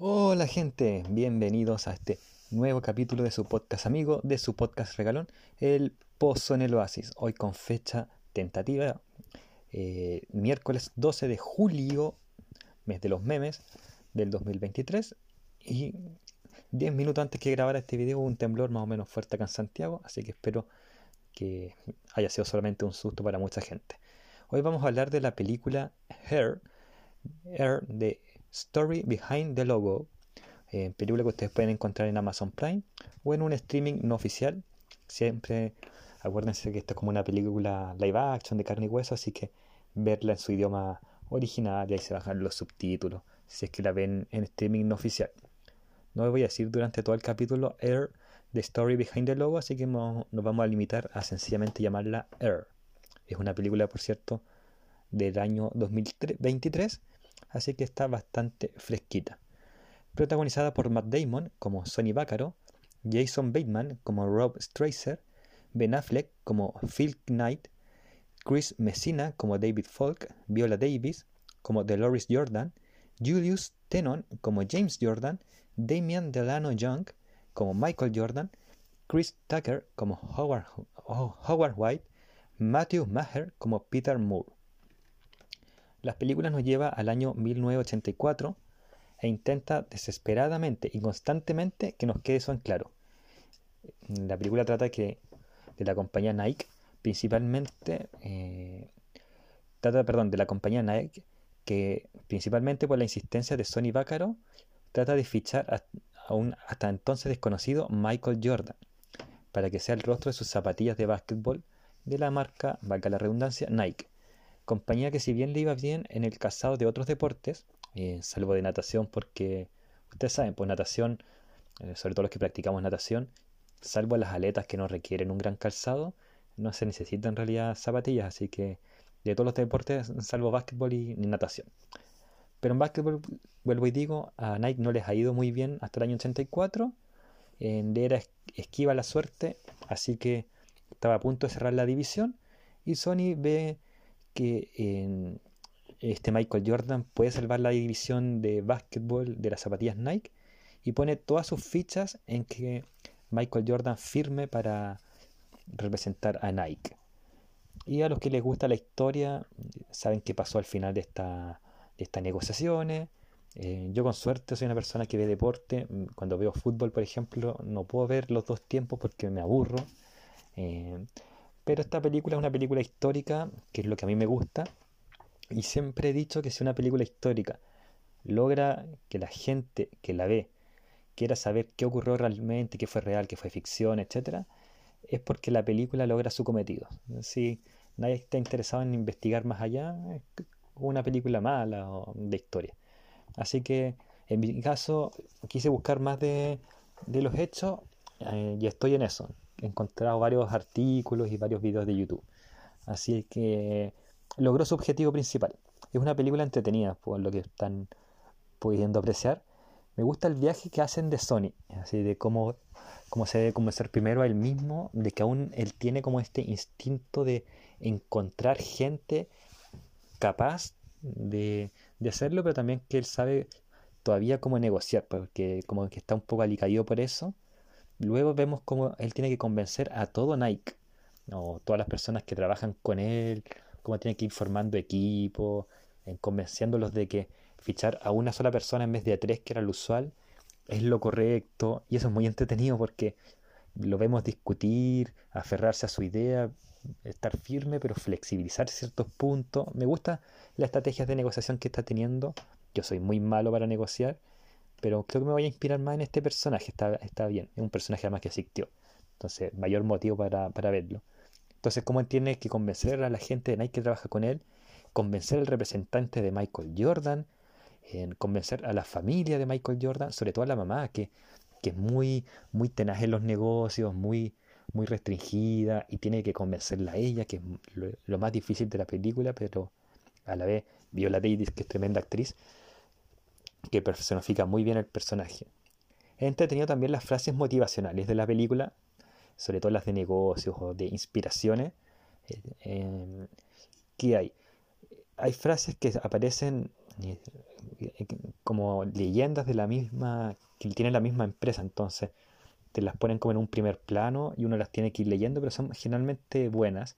Hola gente, bienvenidos a este nuevo capítulo de su podcast amigo, de su podcast regalón, El Pozo en el Oasis, hoy con fecha tentativa, eh, miércoles 12 de julio, mes de los memes del 2023, y 10 minutos antes que grabara este video hubo un temblor más o menos fuerte acá en Santiago, así que espero que haya sido solamente un susto para mucha gente. Hoy vamos a hablar de la película Hair, Hair de Story Behind the Logo, eh, película que ustedes pueden encontrar en Amazon Prime o en un streaming no oficial. Siempre acuérdense que esto es como una película live action de carne y hueso, así que verla en su idioma original y ahí se bajan los subtítulos si es que la ven en streaming no oficial. No les voy a decir durante todo el capítulo Air, The Story Behind the Logo, así que nos vamos a limitar a sencillamente llamarla Air. Es una película, por cierto, del año 2023 así que está bastante fresquita. Protagonizada por Matt Damon como Sonny Bacaro, Jason Bateman como Rob Stracer, Ben Affleck como Phil Knight, Chris Messina como David Falk, Viola Davis como Dolores Jordan, Julius Tenon como James Jordan, Damian Delano Young como Michael Jordan, Chris Tucker como Howard, Howard White, Matthew Maher como Peter Moore. Las películas nos lleva al año 1984 e intenta desesperadamente y constantemente que nos quede eso en claro. La película trata que de la compañía Nike, principalmente, eh, trata, perdón, de la compañía Nike, que principalmente por la insistencia de Sony Bacaro, trata de fichar a, un hasta entonces desconocido Michael Jordan, para que sea el rostro de sus zapatillas de básquetbol de la marca, valga la redundancia, Nike compañía que si bien le iba bien en el casado de otros deportes, eh, salvo de natación, porque ustedes saben, pues natación, eh, sobre todo los que practicamos natación, salvo las aletas que no requieren un gran calzado, no se necesitan en realidad zapatillas, así que de todos los deportes, salvo básquetbol y, natación. Pero en básquetbol, vuelvo y digo, a Nike no les ha ido muy bien hasta el año 84. En era esquiva la suerte, así que estaba a punto de cerrar la división. Y Sony ve que este Michael Jordan puede salvar la división de básquetbol de las zapatillas Nike y pone todas sus fichas en que Michael Jordan firme para representar a Nike. Y a los que les gusta la historia, saben qué pasó al final de, esta, de estas negociaciones. Eh, yo con suerte soy una persona que ve deporte. Cuando veo fútbol, por ejemplo, no puedo ver los dos tiempos porque me aburro. Eh, pero esta película es una película histórica, que es lo que a mí me gusta. Y siempre he dicho que si una película histórica logra que la gente que la ve quiera saber qué ocurrió realmente, qué fue real, qué fue ficción, etc., es porque la película logra su cometido. Si nadie está interesado en investigar más allá, es una película mala o de historia. Así que en mi caso quise buscar más de, los hechos eh, y estoy en eso encontrado varios artículos y varios videos de YouTube. Así que logró su objetivo principal. Es una película entretenida, por lo que están pudiendo apreciar. Me gusta el viaje que hacen de Sony, así de cómo, cómo se debe convencer primero a él mismo, de que aún él tiene como este instinto de encontrar gente capaz de, de hacerlo, pero también que él sabe todavía cómo negociar, porque como que está un poco alicadido por eso Luego vemos cómo él tiene que convencer a todo Nike, o todas las personas que trabajan con él, cómo tiene que ir formando equipo, en convenciéndolos de que fichar a una sola persona en vez de a tres, que era lo usual, es lo correcto. Y eso es muy entretenido porque lo vemos discutir, aferrarse a su idea, estar firme, pero flexibilizar ciertos puntos. Me gusta la estrategia de negociación que está teniendo. Yo soy muy malo para negociar, pero creo que me voy a inspirar más en este personaje, está, está bien, es un personaje además que existió. Entonces, mayor motivo para, verlo. Entonces, ¿cómo tiene que convencer a la gente de Nike que trabaja con él? Convencer al representante de Michael Jordan, en convencer a la familia de Michael Jordan, sobre todo a la mamá, que, que es muy, muy tenaz en los negocios, muy, muy restringida, y tiene que convencerla a ella, que es lo, lo más difícil de la película, pero a la vez Viola Davis, que es tremenda actriz, que personifica muy bien el personaje. He entretenido también las frases motivacionales de la película, sobre todo las de negocios o de inspiraciones. Eh, que hay? Hay frases que aparecen como leyendas de la misma, que tienen la misma empresa, entonces te las ponen como en un primer plano y uno las tiene que ir leyendo, pero son generalmente buenas.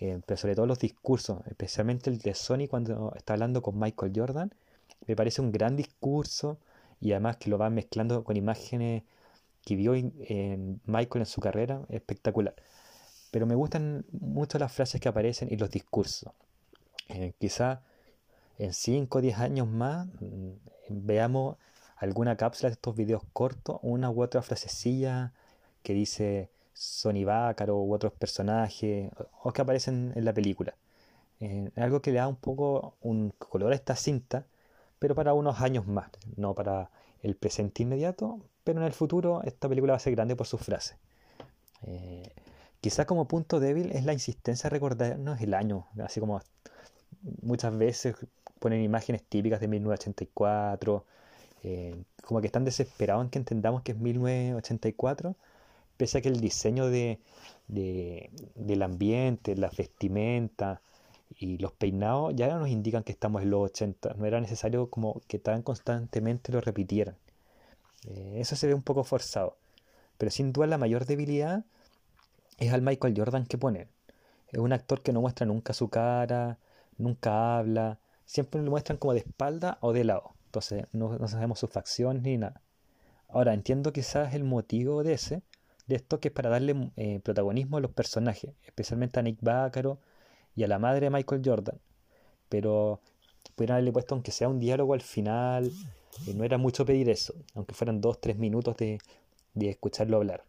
Eh, pero sobre todo los discursos, especialmente el de Sony cuando está hablando con Michael Jordan, me parece un gran discurso y además que lo va mezclando con imágenes que vio en Michael en su carrera, espectacular. Pero me gustan mucho las frases que aparecen y los discursos. Eh, quizá en 5 o 10 años más mm, veamos alguna cápsula de estos videos cortos, una u otra frasecilla que dice Sonny Bácaro u otros personajes o que aparecen en la película. Eh, algo que le da un poco un color a esta cinta, pero para unos años más, no para el presente inmediato, pero en el futuro esta película va a ser grande por sus frases. Eh, quizás como punto débil es la insistencia de recordarnos el año, así como muchas veces ponen imágenes típicas de 1984, eh, como que están desesperados en que entendamos que es 1984, pese a que el diseño de, del ambiente, la vestimenta y los peinados ya nos indican que estamos en los 80, no era necesario como que tan constantemente lo repitieran. Eh, eso se ve un poco forzado, pero sin duda la mayor debilidad es al Michael Jordan que ponen. Es un actor que no muestra nunca su cara, nunca habla, siempre lo muestran como de espalda o de lado. Entonces no, sabemos sus facciones ni nada. Ahora, entiendo quizás el motivo de ese, de esto que es para darle eh, protagonismo a los personajes, especialmente a Nick Bácaro y a la madre de Michael Jordan. Pero pudieran haberle puesto aunque sea un diálogo al final, no era mucho pedir eso, aunque fueran dos, tres minutos de, de escucharlo hablar.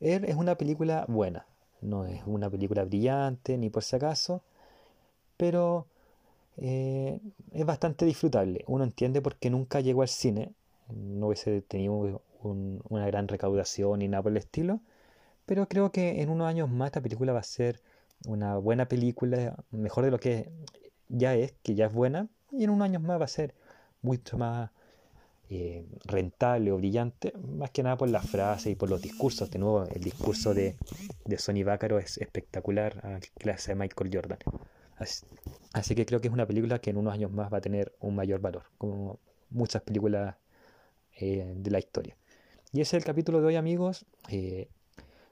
Es una película buena, no es una película brillante ni por si acaso, pero eh, es bastante disfrutable. Uno entiende por qué nunca llegó al cine, no hubiese tenido una gran recaudación ni nada por el estilo, pero creo que en unos años más esta película va a ser una buena película, mejor de lo que ya es, que ya es buena, y en unos años más va a ser mucho más eh, rentable o brillante, más que nada por las frases y por los discursos. De nuevo, el discurso de, de Sonny Bácaro es espectacular a clase de Michael Jordan. Así, que creo que es una película que en unos años más va a tener un mayor valor, como muchas películas eh, de la historia. Y ese es el capítulo de hoy, amigos. Eh,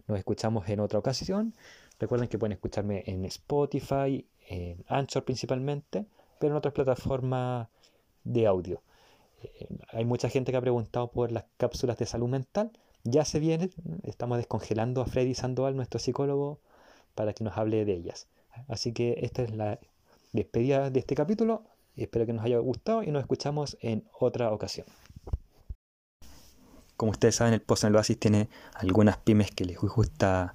nos escuchamos en otra ocasión. Recuerden que pueden escucharme en Spotify, en Anchor principalmente, pero en otras plataformas de audio. Eh, hay mucha gente que ha preguntado por las cápsulas de salud mental. Ya se vienen, estamos descongelando a Freddy Sandoval, nuestro psicólogo, para que nos hable de ellas. Así que esta es la despedida de este capítulo. Espero que nos haya gustado y nos escuchamos en otra ocasión. Como ustedes saben, el Post en el Oasis tiene algunas pymes que les gusta